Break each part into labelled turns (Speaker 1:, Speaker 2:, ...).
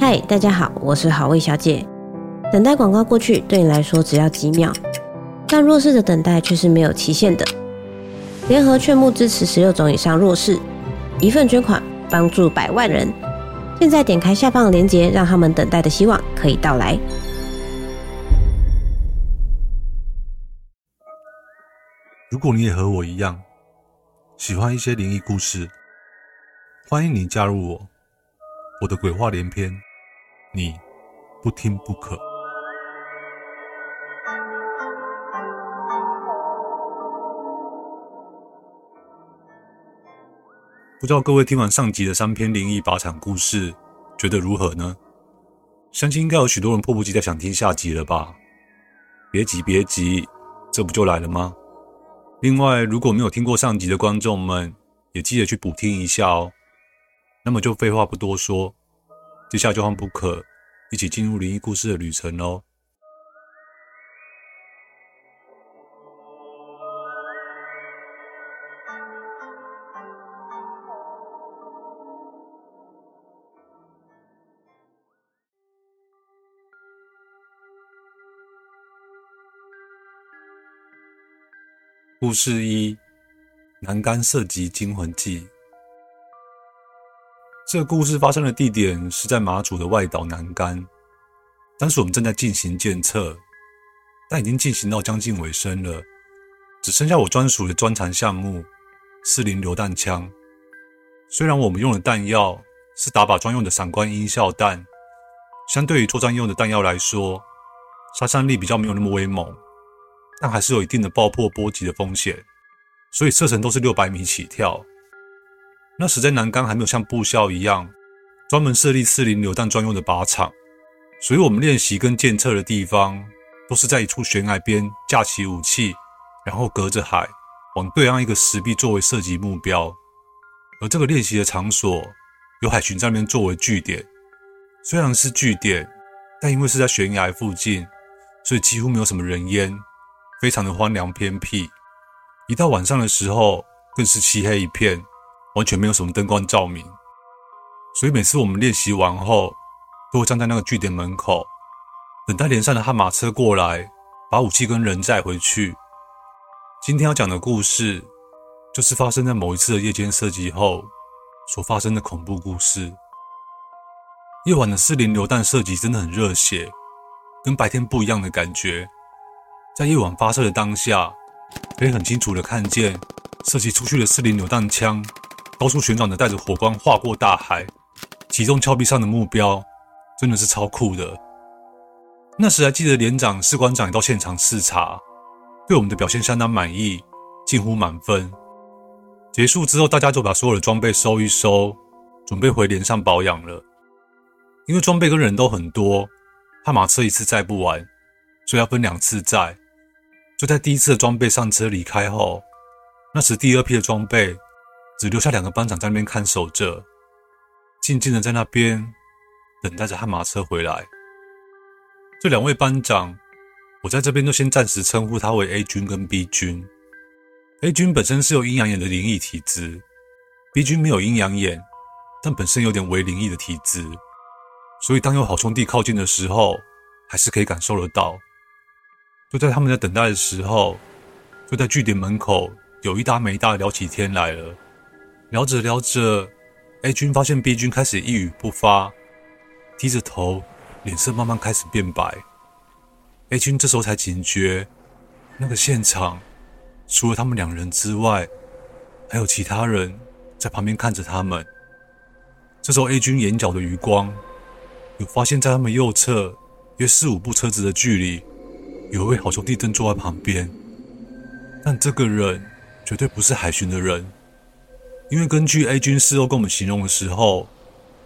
Speaker 1: 嗨，大家好，我是好味小姐。等待广告过去，对你来说只要几秒，但弱势的等待却是没有期限的。联合劝募支持十六种以上弱势，一份捐款帮助百万人。现在点开下方的链接，让他们等待的希望可以到来。
Speaker 2: 如果你也和我一样喜欢一些灵异故事，欢迎你加入我。我的鬼话连篇，你不听不可。不知道各位听完上集的三篇灵异靶场故事，觉得如何呢？相信应该有许多人迫不及待想听下集了吧？别急，别急，这不就来了吗？另外，如果没有听过上集的观众们，也记得去补听一下哦。那么就废话不多说，接下来就和布克一起进入灵异故事的旅程喽。故事一：南竿射击惊魂记。这个故事发生的地点是在马祖的外岛南竿，当时我们正在进行检测，但已经进行到将近尾声了，只剩下我专属的专长项目——四零榴弹枪。虽然我们用的弹药是打靶专用的闪光音效弹，相对于作战用的弹药来说，杀伤力比较没有那么威猛。但还是有一定的爆破波及的风险，所以射程都是六百米起跳。那时在南竿还没有像步校一样专门设立四零榴弹专用的靶场，所以我们练习跟检测的地方都是在一处悬崖边架起武器，然后隔着海往对岸一个石壁作为射击目标。而这个练习的场所有海巡在那边作为据点，虽然是据点，但因为是在悬崖附近，所以几乎没有什么人烟。非常的荒凉偏僻，一到晚上的时候更是漆黑一片，完全没有什么灯光照明。所以每次我们练习完后，都会站在那个据点门口，等待连上的悍马车过来，把武器跟人载回去。今天要讲的故事，就是发生在某一次的夜间射击后所发生的恐怖故事。夜晚的四零榴弹射击真的很热血，跟白天不一样的感觉。在夜晚发射的当下，可以很清楚的看见射击出去的四零榴弹枪高速旋转的带着火光划过大海，击中峭壁上的目标，真的是超酷的。那时还记得连长、士官长也到现场视察，对我们的表现相当满意，近乎满分。结束之后，大家就把所有的装备收一收，准备回连上保养了。因为装备跟人都很多，悍马车一次载不完，所以要分两次载。就在第一次的装备上车离开后，那时第二批的装备只留下两个班长在那边看守着，静静的在那边等待着悍马车回来。这两位班长，我在这边就先暂时称呼他为 A 军跟 B 军。A 军本身是有阴阳眼的灵异体质，B 军没有阴阳眼，但本身有点微灵异的体质，所以当有好兄弟靠近的时候，还是可以感受得到。就在他们在等待的时候，就在据点门口有一搭没一搭的聊起天来了。聊着聊着，A 军发现 B 军开始一语不发，低着头，脸色慢慢开始变白。A 军这时候才警觉，那个现场除了他们两人之外，还有其他人在旁边看着他们。这时候 A 军眼角的余光有发现，在他们右侧约四五步车子的距离。有一位好兄弟正坐在旁边，但这个人绝对不是海巡的人，因为根据 A 军事后跟我们形容的时候，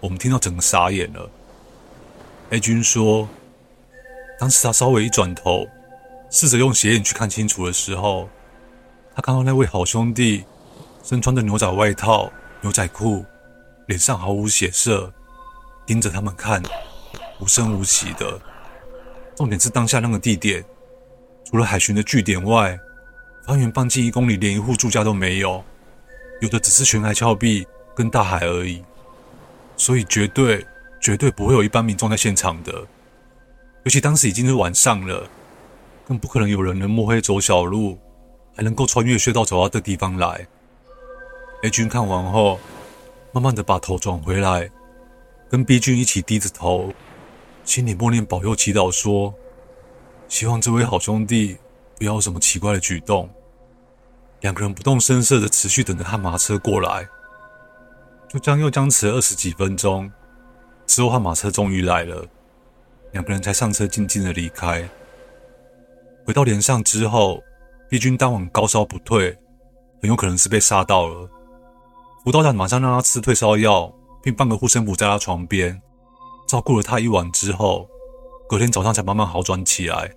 Speaker 2: 我们听到整个傻眼了。A 军说，当时他稍微一转头，试着用斜眼去看清楚的时候，他看到那位好兄弟身穿着牛仔外套、牛仔裤，脸上毫无血色，盯着他们看，无声无息的。重点是当下那个地点，除了海巡的据点外，方圆半径一公里连一户住家都没有，有的只是悬崖峭壁跟大海而已。所以绝对绝对不会有一般民众在现场的。尤其当时已经是晚上了，更不可能有人能摸黑走小路，还能够穿越隧道走到这地方来。A 君看完后，慢慢的把头转回来，跟 B 君一起低着头，心里默念保佑祈祷说：“希望这位好兄弟不要有什么奇怪的举动。”两个人不动声色的持续等着悍马车过来，就这样又僵持了二十几分钟，之后悍马车终于来了。两个人才上车，静静的离开。回到连上之后，B 君当晚高烧不退，很有可能是被杀到了。辅导长马上让他吃退烧药，并放个护身符在他床边，照顾了他一晚之后，隔天早上才慢慢好转起来。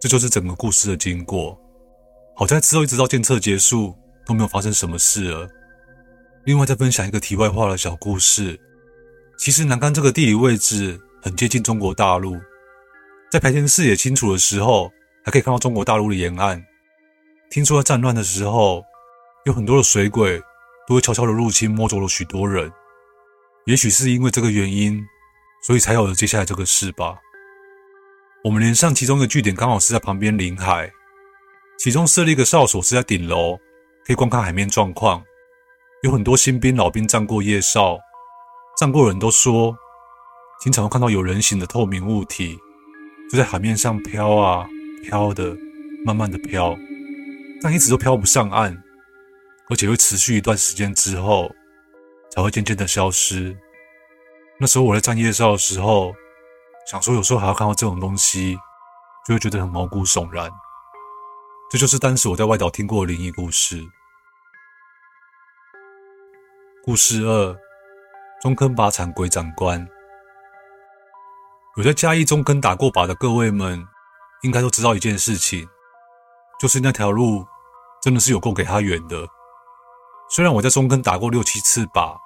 Speaker 2: 这就是整个故事的经过。好在之后一直到监测结束都没有发生什么事了。另外再分享一个题外话的小故事，其实南竿这个地理位置，很接近中国大陆，在白天视野清楚的时候，还可以看到中国大陆的沿岸。听说在战乱的时候，有很多的水鬼都会悄悄的入侵，摸走了许多人。也许是因为这个原因，所以才有了接下来这个事吧。我们连上其中一个据点刚好是在旁边临海，其中设立一个哨所是在顶楼，可以观看海面状况。有很多新兵老兵站过夜哨，站过人都说。经常会看到有人形的透明物体，就在海面上飘啊飘的，慢慢的飘，但一直都飘不上岸，而且会持续一段时间之后，才会渐渐的消失。那时候我在站夜哨的时候，想说有时候还要看到这种东西，就会觉得很毛骨悚然。这就是当时我在外岛听过的灵异故事。故事二：中坑靶场鬼长官。有在嘉义中坑打过靶的各位们，应该都知道一件事情，就是那条路真的是有够给他远的。虽然我在中坑打过六七次靶，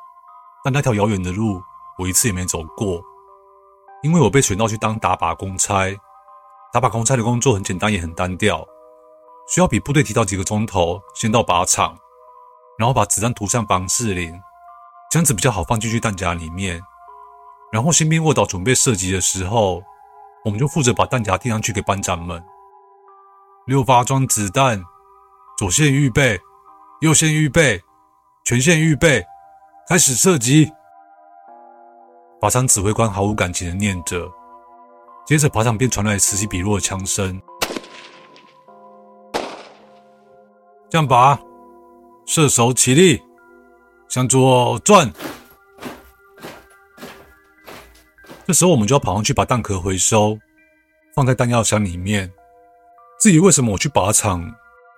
Speaker 2: 但那条遥远的路我一次也没走过，因为我被选到去当打靶公差。打靶公差的工作很简单也很单调，需要比部队提早几个钟头先到靶场，然后把子弹涂上防刺林，这样子比较好放进去弹夹里面。然后新兵卧倒准备射击的时候，我们就负责把弹夹递上去给班长们。六发装子弹，左线预备，右线预备，全线预备，开始射击。靶场指挥官毫无感情的念着，接着靶场便传来此起彼落的枪声。降靶，射手起立，向左转。这时候我们就要跑上去把弹壳回收，放在弹药箱里面。至于为什么我去靶场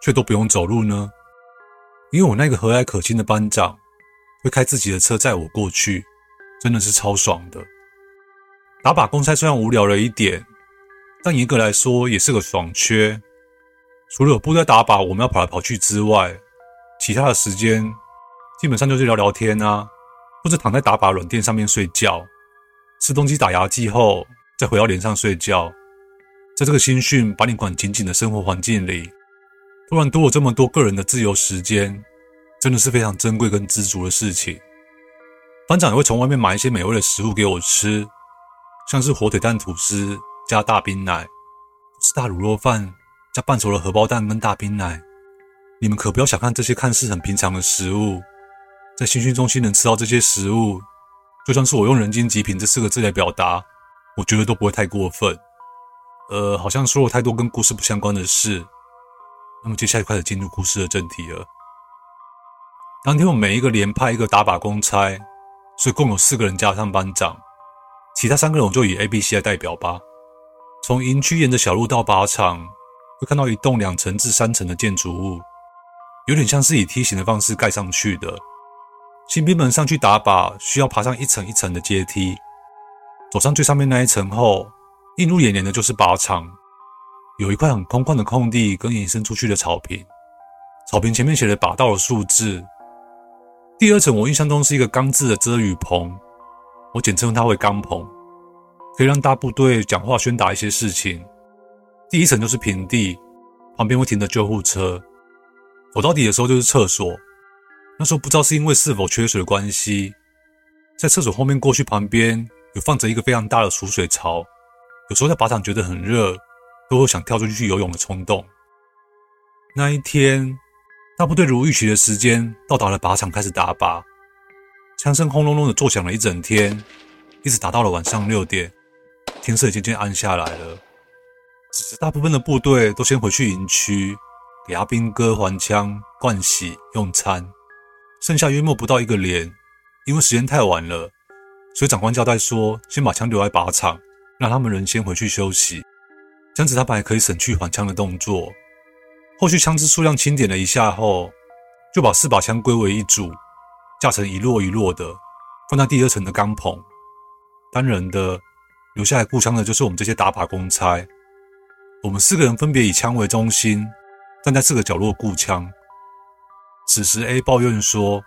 Speaker 2: 却都不用走路呢？因为我那个和蔼可亲的班长会开自己的车载我过去，真的是超爽的。打靶公差虽然无聊了一点，但严格来说也是个爽缺。除了有部队打靶我们要跑来跑去之外，其他的时间基本上就是聊聊天啊，或者躺在打靶软垫上面睡觉。吃东西、打牙祭后，再回到连上睡觉。在这个新训把你管紧紧的生活环境里，突然多了这么多个人的自由时间，真的是非常珍贵跟知足的事情。班长也会从外面买一些美味的食物给我吃，像是火腿蛋吐司加大冰奶，是大卤肉饭加半熟的荷包蛋跟大冰奶。你们可不要小看这些看似很平常的食物，在新训中心能吃到这些食物。就算是我用“人间极品”这四个字来表达，我觉得都不会太过分。呃，好像说了太多跟故事不相关的事。那么接下来开始进入故事的正题了。当天我们每一个连派一个打靶公差，所以共有四个人加上班长，其他三个人我就以 A、B、C 来代表吧。从营区沿着小路到靶场，会看到一栋两层至三层的建筑物，有点像是以梯形的方式盖上去的。新兵们上去打靶，需要爬上一层一层的阶梯。走上最上面那一层后，映入眼帘的就是靶场，有一块很空旷的空地跟延伸出去的草坪。草坪前面写着靶道的数字。第二层我印象中是一个钢制的遮雨棚，我简称它为钢棚，可以让大部队讲话宣达一些事情。第一层就是平地，旁边会停着救护车。走到底的时候就是厕所。那时候不知道是因为是否缺水的关系，在厕所后面过去旁边有放着一个非常大的储水槽，有时候在靶场觉得很热，都会想跳出去去游泳的冲动。那一天，大部队如预期的时间到达了靶场，开始打靶，枪声轰隆隆的作响了一整天，一直打到了晚上六点，天色渐渐暗下来了。只是大部分的部队都先回去营区，给阿兵哥还枪、灌洗、用餐，剩下约莫不到一个连，因为时间太晚了。所以长官交代说，先把枪留在靶场，让他们人先回去休息，这样子他们还可以省去还枪的动作。后续枪支数量清点了一下后，就把四把枪归为一组，架成一摞一摞的，放在第二层的钢棚。单人的留下来顾枪的就是我们这些打靶公差。我们四个人分别以枪为中心，站在四个角落顾枪。此时 A 抱怨说：“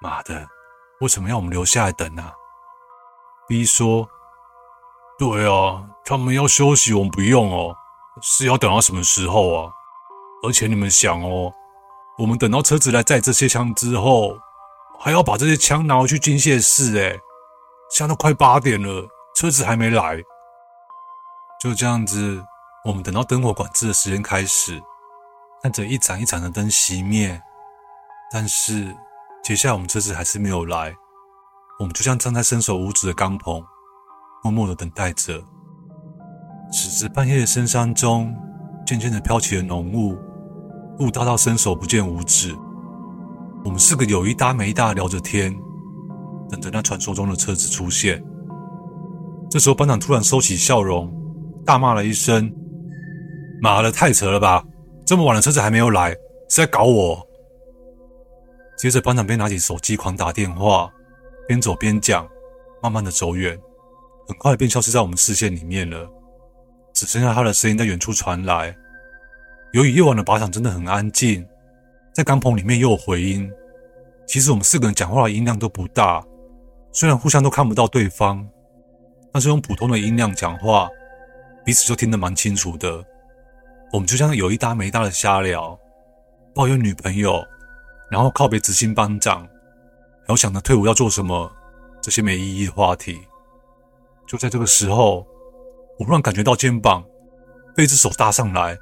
Speaker 2: 妈的！”为什么要我们留下来等啊？B 说：“对啊，他们要休息，我们不用哦。是要等到什么时候啊？而且你们想哦，我们等到车子来载这些枪之后，还要把这些枪拿回去军械室。诶，现在都快八点了，车子还没来。就这样子，我们等到灯火管制的时间开始，看着一盏一盏的灯熄灭，但是……接下来我们车子还是没有来，我们就像站在伸手无指的钢棚，默默的等待着。此时半夜的深山中，渐渐的飘起了浓雾，雾大到伸手不见五指。我们四个有一搭没一搭聊着天，等着那传说中的车子出现。这时候班长突然收起笑容，大骂了一声：“妈的，太扯了吧！这么晚了车子还没有来，是在搞我？”接着，班长便拿起手机狂打电话，边走边讲，慢慢的走远，很快便消失在我们视线里面了，只剩下他的声音在远处传来。由于夜晚的靶场真的很安静，在钢棚里面又有回音，其实我们四个人讲话的音量都不大，虽然互相都看不到对方，但是用普通的音量讲话，彼此就听得蛮清楚的。我们就像有一搭没一搭的瞎聊，抱怨女朋友。然后告别执行班长，然后想着退伍要做什么，这些没意义的话题。就在这个时候，我忽然感觉到肩膀被一只手搭上来，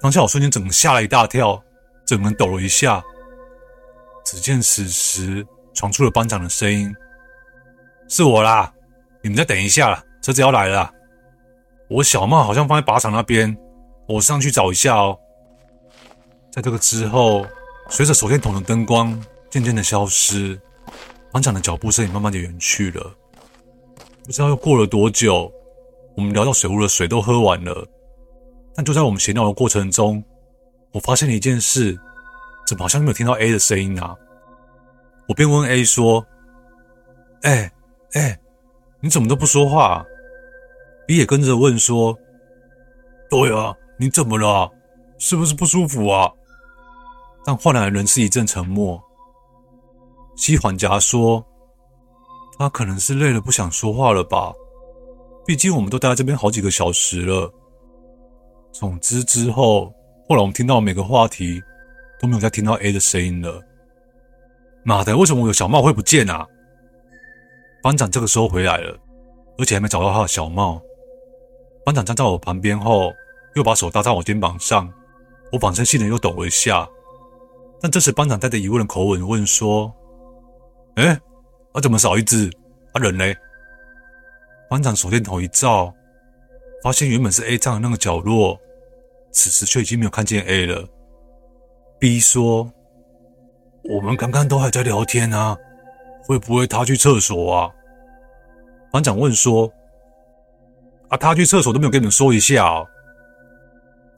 Speaker 2: 当下我瞬间整个吓了一大跳，整个人抖了一下。只见此时传出了班长的声音：“是我啦，你们再等一下啦，车子要来了。”我小帽好像放在靶场那边，我上去找一下哦。在这个之后。随着手电筒的灯光渐渐的消失，班长的脚步声也慢慢的远去了。不知道又过了多久，我们聊到水壶的水都喝完了。但就在我们闲聊的过程中，我发现了一件事：怎么好像没有听到 A 的声音啊？我便问 A 说：“哎哎，你怎么都不说话你也跟着问说：“对啊，你怎么了？是不是不舒服啊？”但换来的人是一阵沉默。西缓颊说：“他可能是累了，不想说话了吧？毕竟我们都待在这边好几个小时了。”总之之后，后来我们听到每个话题都没有再听到 A 的声音了。妈的，为什么我有小帽会不见啊？班长这个时候回来了，而且还没找到他的小帽。班长站在我旁边后，又把手搭在我肩膀上，我反身性的又抖了一下。但这时班长带着疑问的口吻问说：“哎，啊怎么少一只？啊人嘞？”班长手电筒一照，发现原本是 A 站的那个角落，此时却已经没有看见 A 了。B 说：“我们刚刚都还在聊天啊，会不会他去厕所啊？”班长问说：“啊他去厕所都没有跟你们说一下哦？”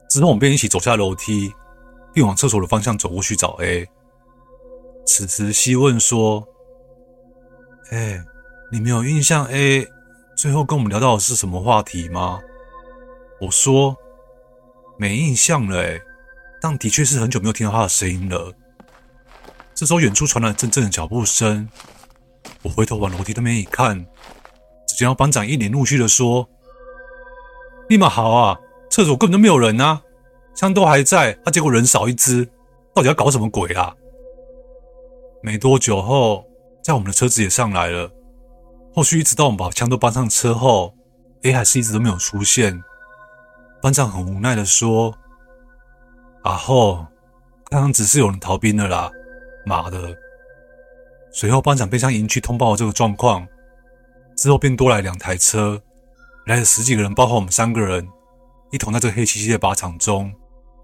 Speaker 2: 之后我们便一起走下楼梯。并往厕所的方向走过去找 A。此时西问说：“哎，你没有印象 A 最后跟我们聊到的是什么话题吗？”我说：“没印象了，哎，但的确是很久没有听到他的声音了。”这时候远处传来阵阵的脚步声，我回头往楼梯那边一看，只见到班长一脸怒气的说：“立马好啊，厕所根本就没有人啊！”枪都还在，他、啊、结果人少一只，到底要搞什么鬼啊？没多久后，在我们的车子也上来了，后续一直到我们把枪都搬上车后，A 还是一直都没有出现。班长很无奈的说：“啊后，刚刚只是有人逃兵了啦，妈的！”随后班长便向营区通报了这个状况，之后便多来两台车，来了十几个人，包括我们三个人，一同在这黑漆漆的靶场中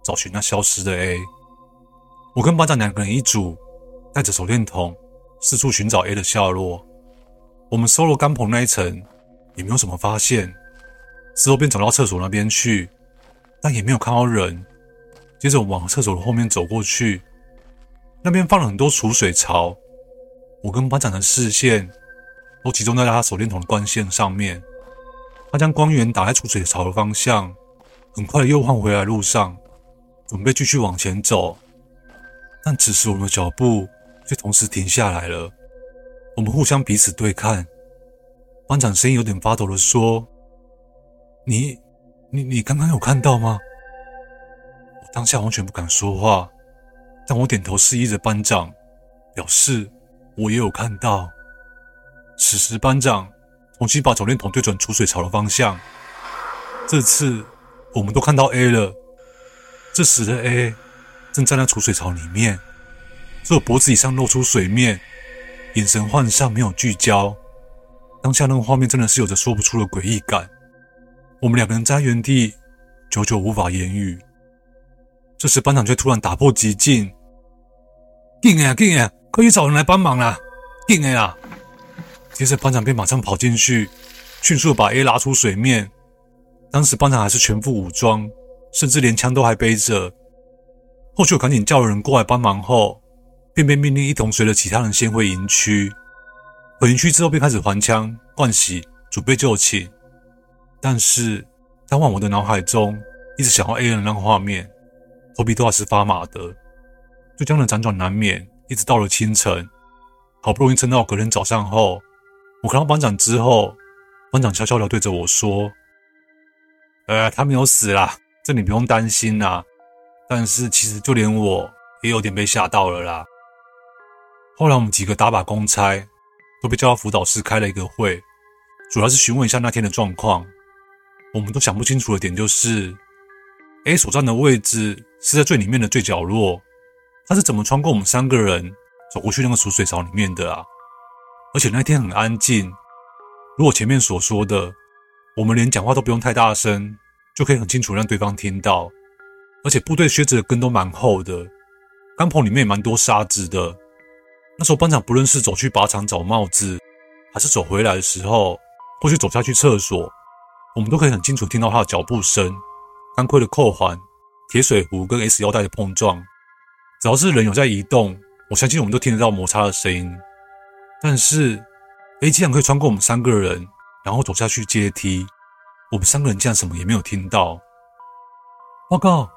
Speaker 2: 找寻那消失的 A。我跟班长两个人一组，带着手电筒四处寻找 A 的下落。我们搜罗钢棚那一层，也没有什么发现。之后便走到厕所那边去，但也没有看到人。接着往厕所的后面走过去，那边放了很多储水槽。我跟班长的视线都集中在他手电筒的光线上面。他将光源打在储水槽的方向，很快又换回来路上，准备继续往前走。但此时我们的脚步却同时停下来了。我们互相彼此对看，班长声音有点发抖的说：“你、你、你刚刚有看到吗？”我当下完全不敢说话，但我点头示意着班长，表示我也有看到。此时班长重新把手电筒对准储水槽的方向，这次我们都看到 A 了。这时的 A 正站在储水槽里面，只有脖子以上露出水面。眼神涣散，没有聚焦。当下那个画面真的是有着说不出的诡异感。我们两个人在原地，久久无法言语。这时班长却突然打破寂静：“进来啊，进来啊，快去找人来帮忙啦！进来啊！”接着班长便马上跑进去，迅速把 A 拉出水面。当时班长还是全副武装，甚至连枪都还背着。后续我赶紧叫人过来帮忙后。便被命令一同随着其他人先回营区。回营区之后，便开始还枪、换洗、准备就寝。但是当晚我的脑海中一直想要 A 的那个画面，头皮都还是发麻的，就这样的辗转难眠。一直到了清晨，好不容易撑到隔天早上后，我看到班长之后，班长悄悄地对着我说：“呃，他没有死啦，这你不用担心啦。但是其实就连我也有点被吓到了啦。”后来我们几个打把公差都被叫到辅导室开了一个会，主要是询问一下那天的状况。我们都想不清楚的点就是，A 所站的位置是在最里面的最角落，他是怎么穿过我们三个人走过去那个储水槽里面的啊？而且那天很安静，如果前面所说的，我们连讲话都不用太大声，就可以很清楚让对方听到。而且部队靴子的跟都蛮厚的，钢棚里面也蛮多沙子的。那时候班长不论是走去靶场找帽子，还是走回来的时候，或是走下去厕所，我们都可以很清楚听到他的脚步声、钢盔的扣环、铁水壶跟 S 腰带的碰撞。只要是人有在移动，我相信我们都听得到摩擦的声音。但是 A 竟然可以穿过我们三个人，然后走下去阶梯，我们三个人竟然什么也没有听到。报告，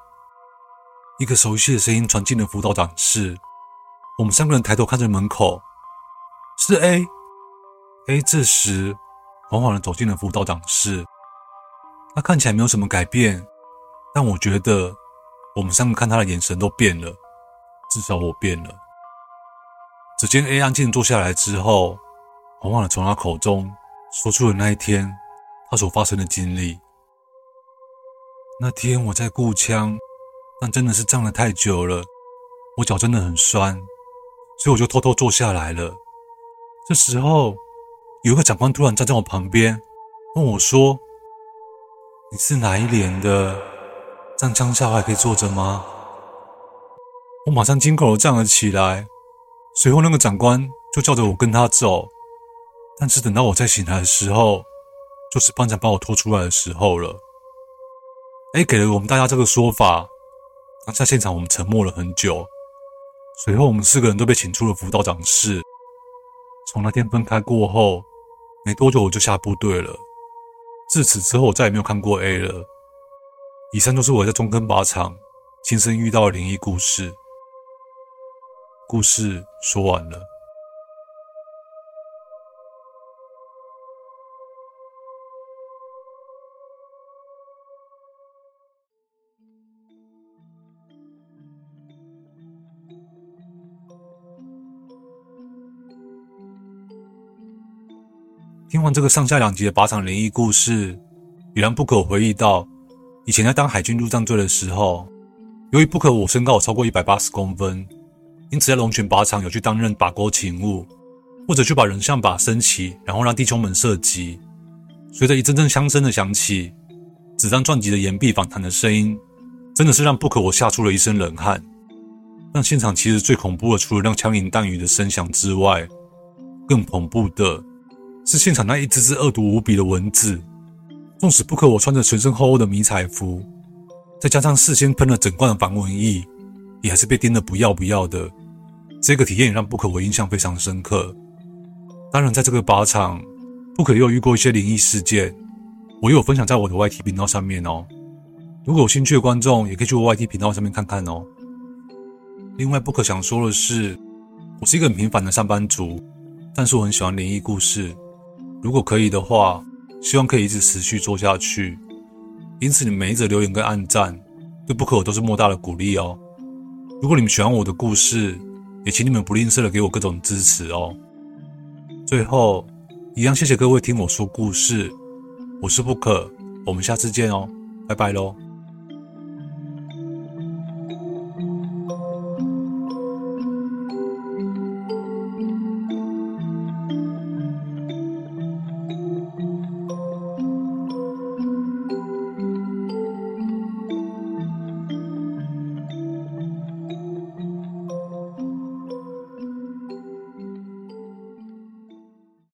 Speaker 2: 一个熟悉的声音传进了辅导长室。我们三个人抬头看着门口，是 A。A 这时缓缓的走进了辅导长室，他看起来没有什么改变，但我觉得我们三个看他的眼神都变了，至少我变了。只见 A 安静坐下来之后，缓缓的从他口中说出了那一天他所发生的经历。那天我在顾枪，但真的是站了太久了，我脚真的很酸。所以我就偷偷坐下来了。这时候，有一个长官突然站在我旁边，问我说：“你是哪一连的？站枪下还可以坐着吗？”我马上惊恐地站了起来。随后，那个长官就叫着我跟他走。但是等到我再醒来的时候，就是班长把我拖出来的时候了。A 给了我们大家这个说法。当下现场我们沉默了很久。随后，我们四个人都被请出了辅导长室。从那天分开过后，没多久我就下部队了。自此之后，我再也没有看过 A 了。以上就是我在中坑靶场亲身遇到的灵异故事。故事说完了。听完这个上下两集的靶场灵异故事，也让 Book 回忆到以前在当海军陆战队的时候，由于不可我身高有超过一百八十公分，因此在龙泉靶场有去担任靶钩勤务，或者去把人像靶升起，然后让弟兄们射击。随着一阵阵枪声的响起，子弹撞击的岩壁反弹的声音，真的是让 Book 我吓出了一身冷汗。但现场其实最恐怖的，除了让枪林弹雨的声响之外，更恐怖的是现场那一只只恶毒无比的蚊子。纵使 Book 我穿着全身厚厚的迷彩服，再加上事先喷了整罐的防蚊液，也还是被叮得不要不要的。这个体验也让 Book 我印象非常深刻。当然，在这个靶场。Book 也有遇过一些灵异事件，我也有分享在我的 YT 频道上面哦。如果有兴趣的观众，也可以去我 YT 频道上面看看哦。另外，Book 想说的是，我是一个很平凡的上班族，但是我很喜欢灵异故事。如果可以的话，希望可以一直持续做下去。因此，你每一则留言跟按赞，对 Book 我都是莫大的鼓励哦。如果你们喜欢我的故事，也请你们不吝啬的给我各种支持哦。最后。一样，谢谢各位听我说故事，我是布可我们下次见哦，拜拜喽。